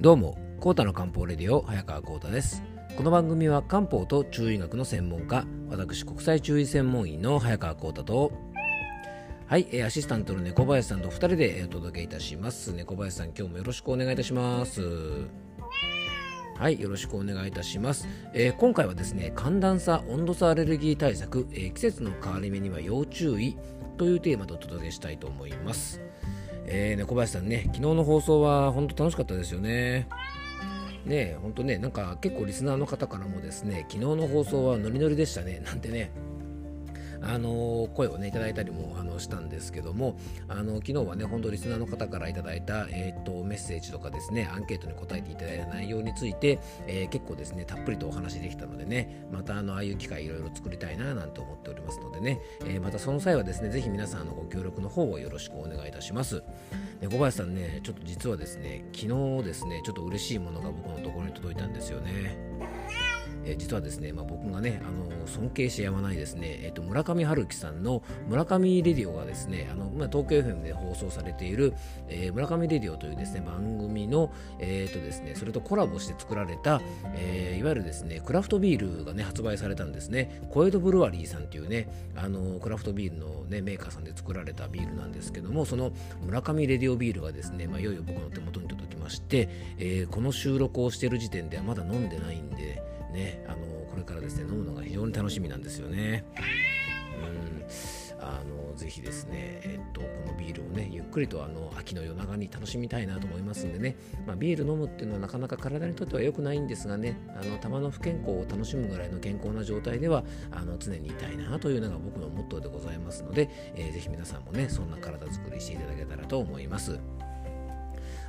どうも、コータの漢方レディオ早川コータです。この番組は漢方と中医学の専門家、私国際中医専門医の早川コータと、はい、えーアシスタントの猫林さんと2人でえーお届けいたします。猫林さん、今日もよろしくお願いいたします。はい、よろしくお願いいたします。えー今回はですね、寒暖差、温度差アレルギー対策、えー季節の変わり目には要注意というテーマでお届けしたいと思います。えー、猫林さんね、昨日の放送は本当楽しかったですよね。ね本当ね、なんか結構リスナーの方からもですね、昨日の放送はノリノリでしたね、なんてね、あの声をねいただいたりもあのしたんですけどもあの昨日はね本当リスナーの方からいただいた、えー、とメッセージとかですねアンケートに答えていただいた内容について、えー結構ですねたっぷりとお話できたのでねまたあのああいう機会いろいろ作りたいななんて思っておりますのでね、えーまたその際はですねぜひ皆さんのご協力の方をよろしくお願いいたします。で小林さんねちょっと実はですね昨日ですねちょっと嬉しいものが僕のところに届いたんですよね。えー実はですね、まあ、僕がね、あの尊敬してやまないですね、えー、と村上春樹さんの村上レディオがですね、あのまあ、東京 FM で放送されている、えー村上レディオというですね番組の、えーとですね、それとコラボして作られた、えーいわゆるですねクラフトビールがね発売されたんですね。コエドブルワリーさんというね、あのクラフトビールの、ね、メーカーさんで作られたビールなんですけども、その村上レディオビールがですね、まあ、いよいよ僕の手元に届きまして、えーこの収録をしている時点ではまだ飲んでないんで、ね、あのこれからですね飲むのが非常に楽しみなんですよね。うんあのぜひですね、えっと、このビールをねゆっくりとあの秋の夜長に楽しみたいなと思いますんでね、まあ、ビール飲むっていうのはなかなか体にとっては良くないんですがねあの玉の不健康を楽しむぐらいの健康な状態ではあの常にいたいなというのが僕のモットーでございますので、えーぜひ皆さんもねそんな体作りしていただけたらと思います。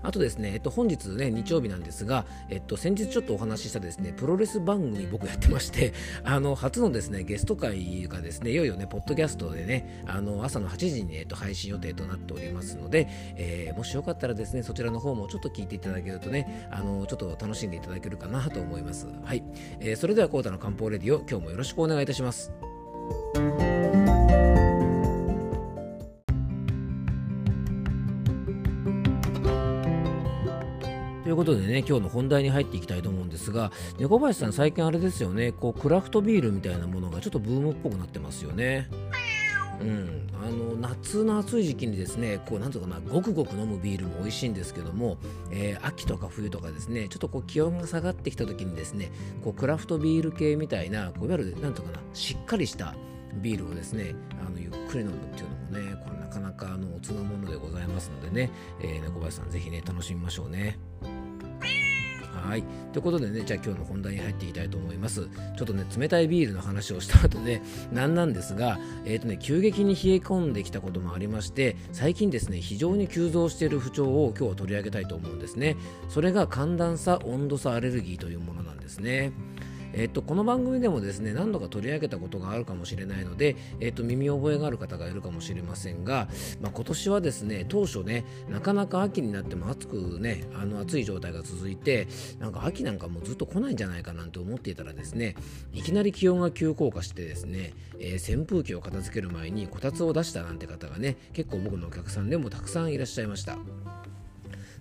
あとですね、えっと、本日ね、日曜日なんですが、えっと、先日ちょっとお話ししたですね、プロレス番組僕やってまして、あの、初のですね、ゲスト会がですね、いよいよね、ポッドキャストでね、あの、朝の8時に、えっと、配信予定となっておりますので、えーもしよかったらですね、そちらの方もちょっと聞いていただけるとね、あの、ちょっと楽しんでいただけるかなと思います。はい。えーそれでは、コータの漢方レディオ、今日もよろしくお願いいたします。いうことでね、今日の本題に入っていきたいと思うんですが、猫林さん、最近あれですよね、こうクラフトビールみたいなものがちょっとブームっぽくなってますよね。うん、あの夏の暑い時期にですね、こうなんとかな、ごくごく飲むビールも美味しいんですけども、えー秋とか冬とかですね、ちょっとこう気温が下がってきた時にですね、こうクラフトビール系みたいな、こういわゆるなんとかな、しっかりしたビールをですね、あのゆっくり飲むっていうのもね、これなかなかあのおつなものでございますのでね、えー猫林さんぜひね楽しみましょうね。はい。ということでね、じゃあ今日の本題に入っていきたいと思います。ちょっとね、冷たいビールの話をした後で、何なんですが、えっ、とね、急激に冷え込んできたこともありまして、最近ですね、非常に急増している不調を今日は取り上げたいと思うんですね。それが寒暖差、温度差アレルギーというものなんですね。えっと、この番組でもですね何度か取り上げたことがあるかもしれないので、えっと、耳覚えがある方がいるかもしれませんが、まあ、今年はですね当初ねなかなか秋になっても暑くねあの暑い状態が続いてなんか秋なんかもうずっと来ないんじゃないかなんて思っていたらですねいきなり気温が急降下してですね、えー扇風機を片付ける前にこたつを出したなんて方がね結構僕のお客さんでもたくさんいらっしゃいました。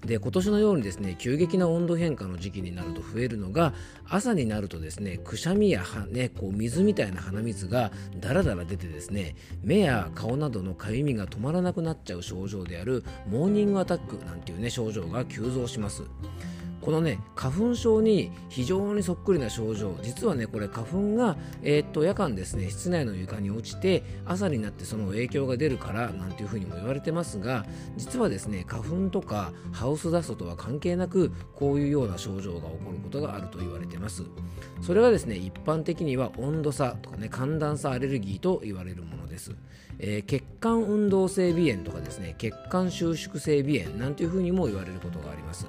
で今年のようにですね急激な温度変化の時期になると増えるのが朝になるとですねくしゃみや、ね、こう水みたいな鼻水がだらだら出てですね目や顔などのかゆみが止まらなくなっちゃう症状であるモーニングアタックなんていうね症状が急増します。このね花粉症に非常にそっくりな症状。実はねこれ花粉が、えーっと夜間ですね室内の床に落ちて朝になってその影響が出るからなんていうふうにも言われてますが実はですね花粉とかハウスダストとは関係なくこういうような症状が起こることがあると言われてます。それはですね一般的には温度差とかね寒暖差アレルギーと言われるものです、えー血管運動性鼻炎とかですね血管収縮性鼻炎なんていうふうにも言われることがあります。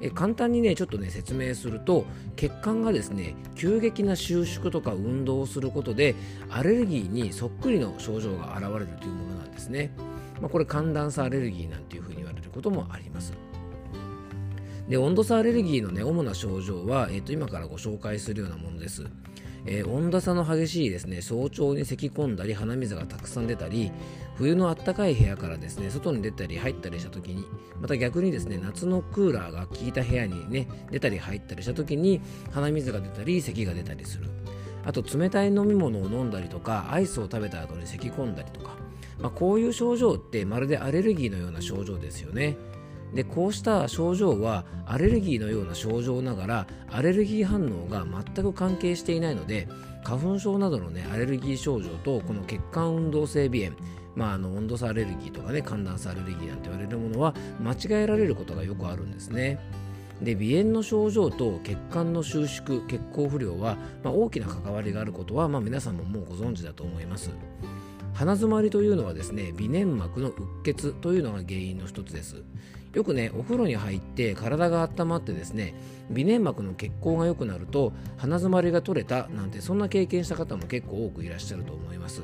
え簡単にねちょっとね説明すると血管がですね急激な収縮とか運動をすることでアレルギーにそっくりの症状が現れるというものなんですね、まあ、これ寒暖差アレルギーなんていうふうに言われることもあります。で温度差アレルギーのね主な症状は、えー、と今からご紹介するようなものです。えー、温度差の激しいですね早朝に咳き込んだり鼻水がたくさん出たり冬のあったかい部屋からですね外に出たり入ったりした時にまた逆にですね夏のクーラーが効いた部屋にね出たり入ったりした時に鼻水が出たり咳が出たりする。あと冷たい飲み物を飲んだりとかアイスを食べた後に咳き込んだりとか、まあ、こういう症状ってまるでアレルギーのような症状ですよね。でこうした症状はアレルギーのような症状ながらアレルギー反応が全く関係していないので花粉症などの、ね、アレルギー症状とこの血管運動性鼻炎まあ、あの温度差アレルギーとかね寒暖差アレルギーなんて言われるものは間違えられることがよくあるんですね。で鼻炎の症状と血管の収縮血行不良は、まあ、大きな関わりがあることは、まあ、皆さんももうご存知だと思います。鼻づまりというのはですね鼻粘膜のうっ血というのが原因の一つです。よくねお風呂に入って体が温まってですね鼻粘膜の血行が良くなると鼻づまりが取れたなんてそんな経験した方も結構多くいらっしゃると思います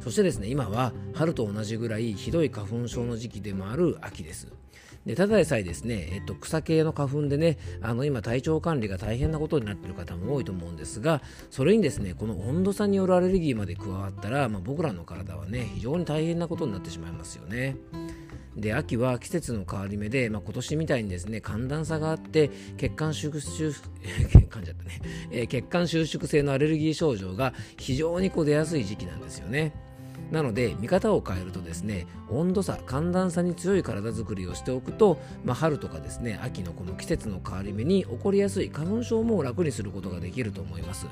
そしてですね今は春と同じぐらいひどい花粉症の時期でもある秋ですでただでさえですね、えっと、草系の花粉でねあの今体調管理が大変なことになっている方も多いと思うんですがそれにですねこの温度差によるアレルギーまで加わったら、まあ、僕らの体はね非常に大変なことになってしまいますよね。で秋は季節の変わり目で、まあ、今年みたいにですね寒暖差があって血管収縮噛ん じゃったね、えー、血管収縮性のアレルギー症状が非常にこう出やすい時期なんですよね。なので見方を変えるとですね温度差寒暖差に強い体づくりをしておくと、まあ、春とかですね秋のこの季節の変わり目に起こりやすい花粉症も楽にすることができると思います。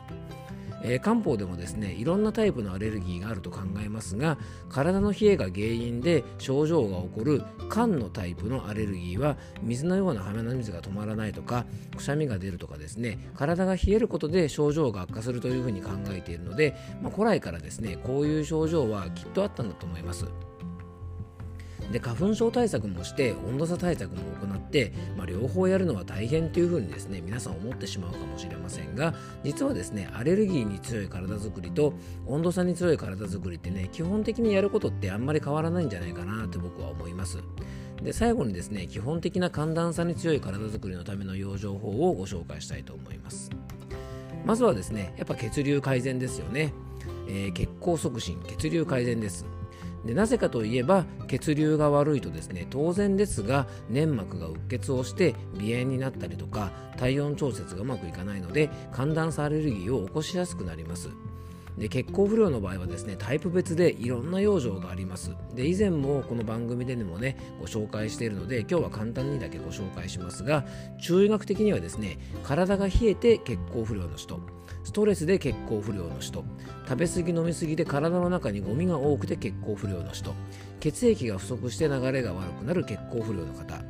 えー、漢方でもですねいろんなタイプのアレルギーがあると考えますが体の冷えが原因で症状が起こる肝のタイプのアレルギーは水のような鼻の水が止まらないとかくしゃみが出るとかですね体が冷えることで症状が悪化するというふうに考えているので、まあ、古来からですねこういう症状はきっとあったんだと思います。で花粉症対策もして温度差対策も行って、まあ、両方やるのは大変というふうにですね皆さん思ってしまうかもしれませんが実はですねアレルギーに強い体づくりと温度差に強い体づくりってね基本的にやることってあんまり変わらないんじゃないかなと僕は思います。で最後にですね基本的な寒暖差に強い体づくりのための養生法をご紹介したいと思います。まずはですねやっぱ血流改善ですよね、えー、血行促進血流改善です。でなぜかといえば血流が悪いとですね当然ですが粘膜がうっ血をして鼻炎になったりとか体温調節がうまくいかないので寒暖差アレルギーを起こしやすくなります。で血行不良の場合はですねタイプ別でいろんな養生があります。で以前もこの番組でもねご紹介しているので今日は簡単にだけご紹介しますが中医学的にはですね体が冷えて血行不良の人ストレスで血行不良の人食べ過ぎ飲み過ぎで体の中にゴミが多くて血行不良の人血液が不足して流れが悪くなる血行不良の方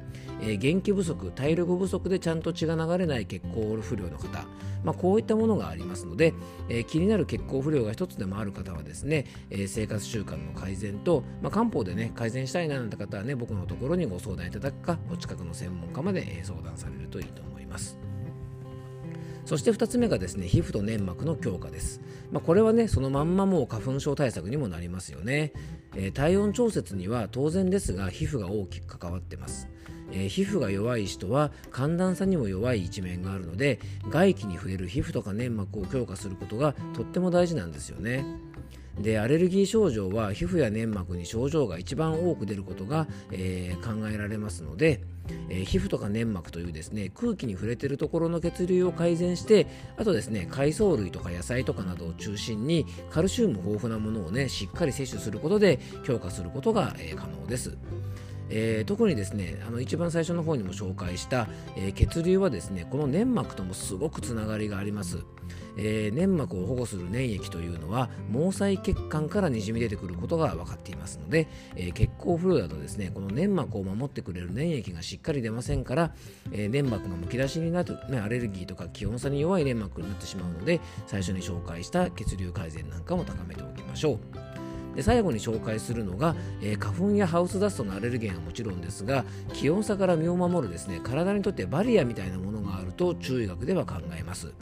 え、元気不足体力不足でちゃんと血が流れない血行不良の方、まあ、こういったものがありますので、え、気になる血行不良が一つでもある方はですね、え、生活習慣の改善と、まあ、漢方でね改善したいななんて方はね僕のところにご相談いただくかお近くの専門家まで相談されるといいと思います。そして2つ目がですね皮膚と粘膜の強化です、まあ、これはねそのまんまもう花粉症対策にもなりますよね、えー、体温調節には当然ですが皮膚が大きく関わってます。えー、皮膚が弱い人は寒暖差にも弱い一面があるので外気に触れる皮膚とか粘膜を強化することがとっても大事なんですよね。でアレルギー症状は皮膚や粘膜に症状が一番多く出ることが、えー、考えられますので、えー、皮膚とか粘膜というですね空気に触れているところの血流を改善してあとですね海藻類とか野菜とかなどを中心にカルシウム豊富なものをねしっかり摂取することで強化することが、えー、可能です。えー、特にですねあの一番最初の方にも紹介した、えー、血流はですねこの粘膜ともすごくつながりがあります、えー、粘膜を保護する粘液というのは毛細血管からにじみ出てくることが分かっていますので、え血行フローだとですねこの粘膜を守ってくれる粘液がしっかり出ませんから、え粘膜がむき出しになる、ね、アレルギーとか気温差に弱い粘膜になってしまうので最初に紹介した血流改善なんかも高めておきましょう。で最後に紹介するのが、えー、花粉やハウスダストのアレルゲンはもちろんですが気温差から身を守るですね体にとってバリアみたいなものがあると中医学では考えます。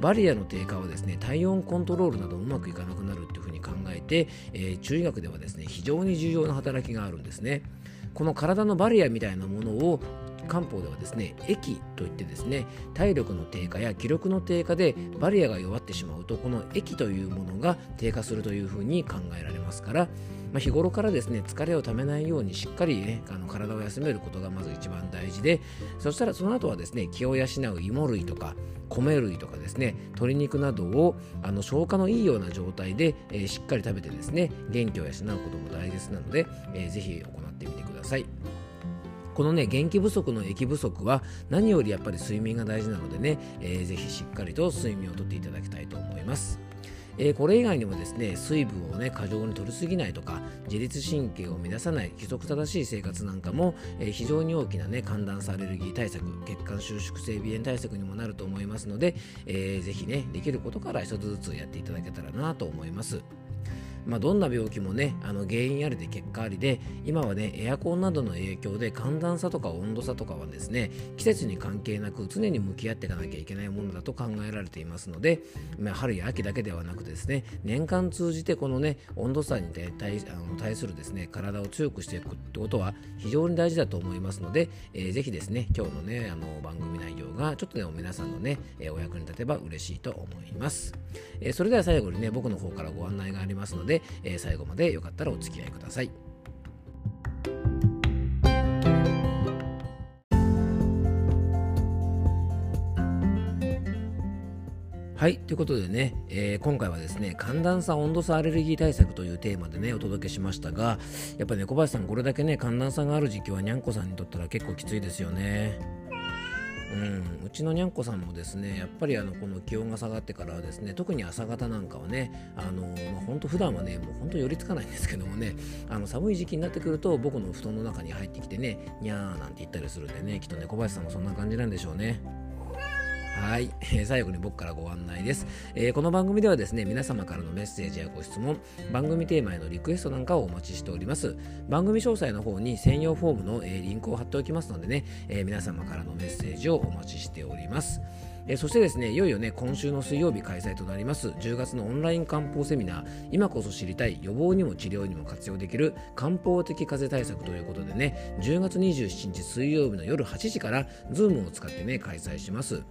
バリアの低下はですね体温コントロールなどうまくいかなくなるというふうに考えて、えー、中医学ではですね非常に重要な働きがあるんですね。この体のバリアみたいなものを漢方ではですね液といってですね体力の低下や気力の低下でバリアが弱ってしまうとこの液というものが低下するというふうに考えられますから、まあ、日頃からですね疲れをためないようにしっかり、ね、あの体を休めることがまず一番大事でそしたらその後はですね気を養う芋類とか米類とかですね鶏肉などをあの消化のいいような状態で、えー、しっかり食べてですね元気を養うことも大切なので、えー、ぜひ行ってみてください。このね元気不足の液不足は何よりやっぱり睡眠が大事なのでね、えー、ぜひしっかりと睡眠をとっていただきたいと思います。えー、これ以外にもですね水分をね過剰に取りすぎないとか自律神経を乱さない規則正しい生活なんかも、えー、非常に大きなね寒暖差アレルギー対策血管収縮性鼻炎対策にもなると思いますので、えー、ぜひねできることから一つずつやっていただけたらなと思います。まあ、どんな病気もねあの原因ありで結果ありで今はねエアコンなどの影響で寒暖差とか温度差とかはですね季節に関係なく常に向き合っていかなきゃいけないものだと考えられていますので、まあ、春や秋だけではなくですね年間通じてこのね温度差に対あの対するですね体を強くしていくってことは非常に大事だと思いますので、えー、ぜひですね今日のねあの番組内容がちょっとでも皆さんのね、お役に立てば嬉しいと思います、えー、それでは最後にね僕の方からご案内がありますのでえー、最後までよかったらお付き合いください。はい。ということでね、えー、今回はですね、寒暖差、温度差アレルギー対策というテーマでね、お届けしましたが、やっぱね、小林さん、これだけね、寒暖差がある時期はにゃんこさんにとったら結構きついですよね。うん、うちのにゃんこさんもですねやっぱりあのこの気温が下がってからはですね特に朝方なんかはねあの、まあ、本当普段はねもうほんと寄りつかないんですけどもねあの寒い時期になってくると僕の布団の中に入ってきてねにゃーなんて言ったりするんでねきっとね小林さんもそんな感じなんでしょうね。はい、えー、最後に僕からご案内です、えー、この番組ではですね皆様からのメッセージやご質問番組テーマへのリクエストなんかをお待ちしております。番組詳細の方に専用フォームの、えー、リンクを貼っておきますのでね、え皆様からのメッセージをお待ちしております。えそしてですねいよいよね今週の水曜日開催となります10月のオンライン漢方セミナー。今こそ知りたい予防にも治療にも活用できる漢方的風邪対策ということでね10月27日水曜日の夜8時から Zoom を使ってね開催します。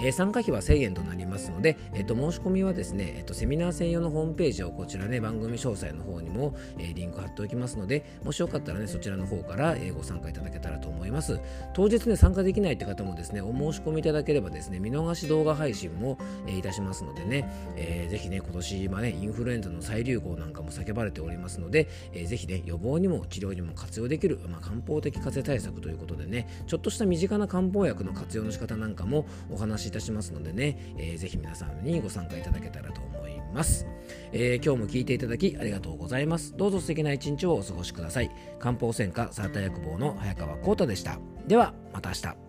えー、参加費は1000円となりますので、えー、と申し込みはですね、えー、とセミナー専用のホームページをこちらね番組詳細の方にも、えー、リンク貼っておきますのでもしよかったらねそちらの方から、えー、ご参加いただけたらと思います。当日ね参加できないって方もですねお申し込みいただければですね見逃し動画配信も、えー、いたしますのでね、えー、ぜひね今年はねインフルエンザの再流行なんかも叫ばれておりますので、えー、ぜひね予防にも治療にも活用できる、まあ、漢方的風邪対策ということでねちょっとした身近な漢方薬の活用の仕方なんかもお話しいたしますのでねえー、ぜひ皆さんにご参加いただけたらと思います、えー、今日も聞いていただきありがとうございます。どうぞ素敵な一日をお過ごしください。漢方専科サーター薬房の早川浩太でした。ではまた明日。